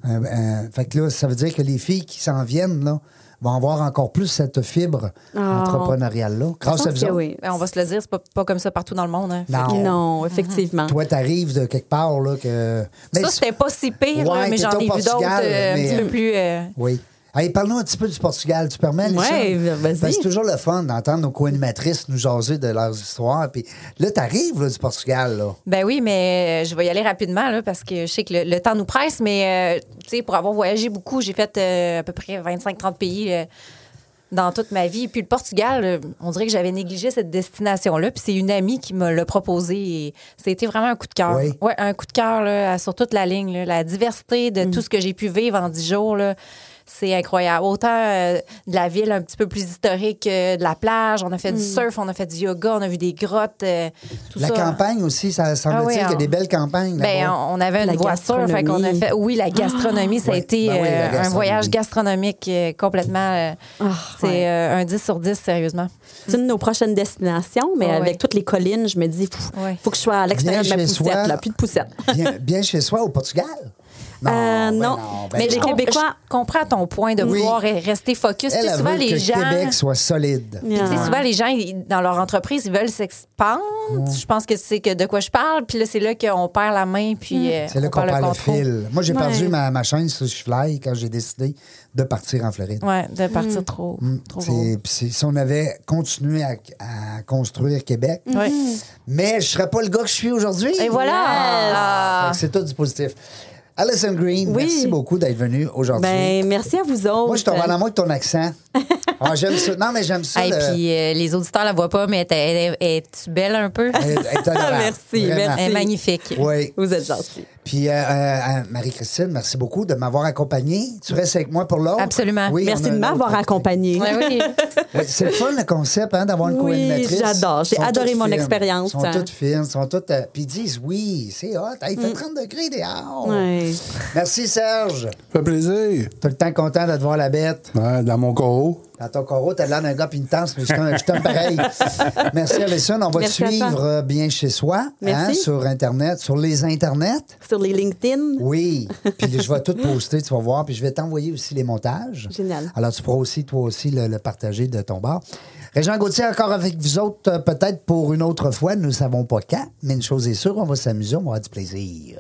un, un- un- Fait que là, ça veut dire que les filles qui s'en viennent là, vont avoir encore plus cette fibre Ah. entrepreneuriale-là. Grâce à vous autres. oui. On va se le dire, c'est pas, pas comme ça partout dans le monde. hein. Non. effectivement. Toi, t'arrives de quelque part là, que. Mais Ça, c'était pas si pire, là, mais j'en ai vu d'autres euh, un petit peu plus. euh, Oui. Allez, parle-nous un petit peu du Portugal, tu permets? Ouais, vas-y. Ben, c'est toujours le fun d'entendre nos co-animatrices nous jaser de leurs histoires. Puis là, t'arrives du Portugal, là. Ben oui, mais euh, je vais y aller rapidement là, parce que je sais que le, le temps nous presse, mais euh, tu sais, pour avoir voyagé beaucoup, j'ai fait euh, à peu près 25-30 pays euh, dans toute ma vie. Puis le Portugal, on dirait que j'avais négligé cette destination-là. Puis c'est une amie qui me l'a proposé et c'était vraiment un coup de cœur. Oui. Ouais, un coup de cœur sur toute la ligne. là. La diversité de tout ce que j'ai pu vivre en 10 jours. là, c'est incroyable. Autant euh, de la ville un petit peu plus historique que de la plage. On a fait du surf, on a fait du yoga, on a vu des grottes, euh, tout La ça. campagne aussi, ça semble-t-il Ah oui, qu'il y a on- des belles campagnes. Ben, on avait une La voiture, fait qu'on a fait. Oui, la gastronomie, ça a été Ben oui, euh, un voyage gastronomique complètement. Ah, c'est ouais. un 10 sur 10, sérieusement. C'est une de nos prochaines destinations, mais avec ouais. toutes les collines, je me dis, il faut que je sois à l'extérieur de ma poussette, là, plus de poussette. bien, bien chez soi au Portugal. Non, Euh, ben non. ben Mais non. je, les Québécois- je comprends ton point de Oui. vouloir rester focus. Elle, Tu sais, elle souvent, veut les que gens. Québec soit solide. Puis, tu sais, souvent, les gens, ils- dans leur entreprise, ils veulent s'expandre. Je pense que c'est que de quoi je parle. Puis là, c'est là qu'on perd la main. Puis euh, C'est là on qu'on perd le fil. Moi, j'ai Ouais. perdu ma, ma chaîne sur Fly quand j'ai décidé de partir en Floride. Ouais, de partir trop, trop puis c'est- si on avait continué à, à construire Québec, mais je serais pas le gars que je suis aujourd'hui. Et voilà! Ah. C'est tout du positif. Alison Green, Oui. merci beaucoup d'être venue aujourd'hui. Ben, merci à vous autres. Moi, je tombe en amour de ton accent. Ah, j'aime ça. Non, mais j'aime ça. Et le- puis, euh, les auditeurs la voient pas, mais elle est belle un peu? Elle- elle est adorable. Merci, Vraiment. merci. Elle est magnifique. Oui. Vous êtes gentils. Puis, euh, euh, Marie-Christine, merci beaucoup de m'avoir accompagné. Tu restes avec moi pour l'autre? Absolument. Oui, Merci a de m'avoir accompagné. Ouais, oui. Ouais, C'est le fun, le concept, hein, d'avoir une Oui, co-animatrice. j'adore. J'ai adoré mon expérience. sont toutes fines, sont toutes... euh, puis ils disent, oui, c'est hot. Il fait 30 degrés dehors. Ouais. Merci, Serge. Ça fait plaisir. Tout le temps content de te voir la bête. Ouais, dans mon coraux. Dans ton coraux, t'as l'air d'un gars puis une tasse, mais je t'aime- pareil. Merci, Alison. On va Merci te suivre euh, bien chez soi, hein, Merci. sur Internet, sur les Internets. Sur les LinkedIn. Oui. Puis je vais tout poster, tu vas voir. Puis je vais t'envoyer aussi les montages. Génial. Alors, tu pourras aussi, toi aussi, le, le partager de ton bar. Régent Gauthier, encore avec vous autres, euh, peut-être pour une autre fois. Nous ne savons pas quand, mais une chose est sûre, on va s'amuser, on va avoir du plaisir.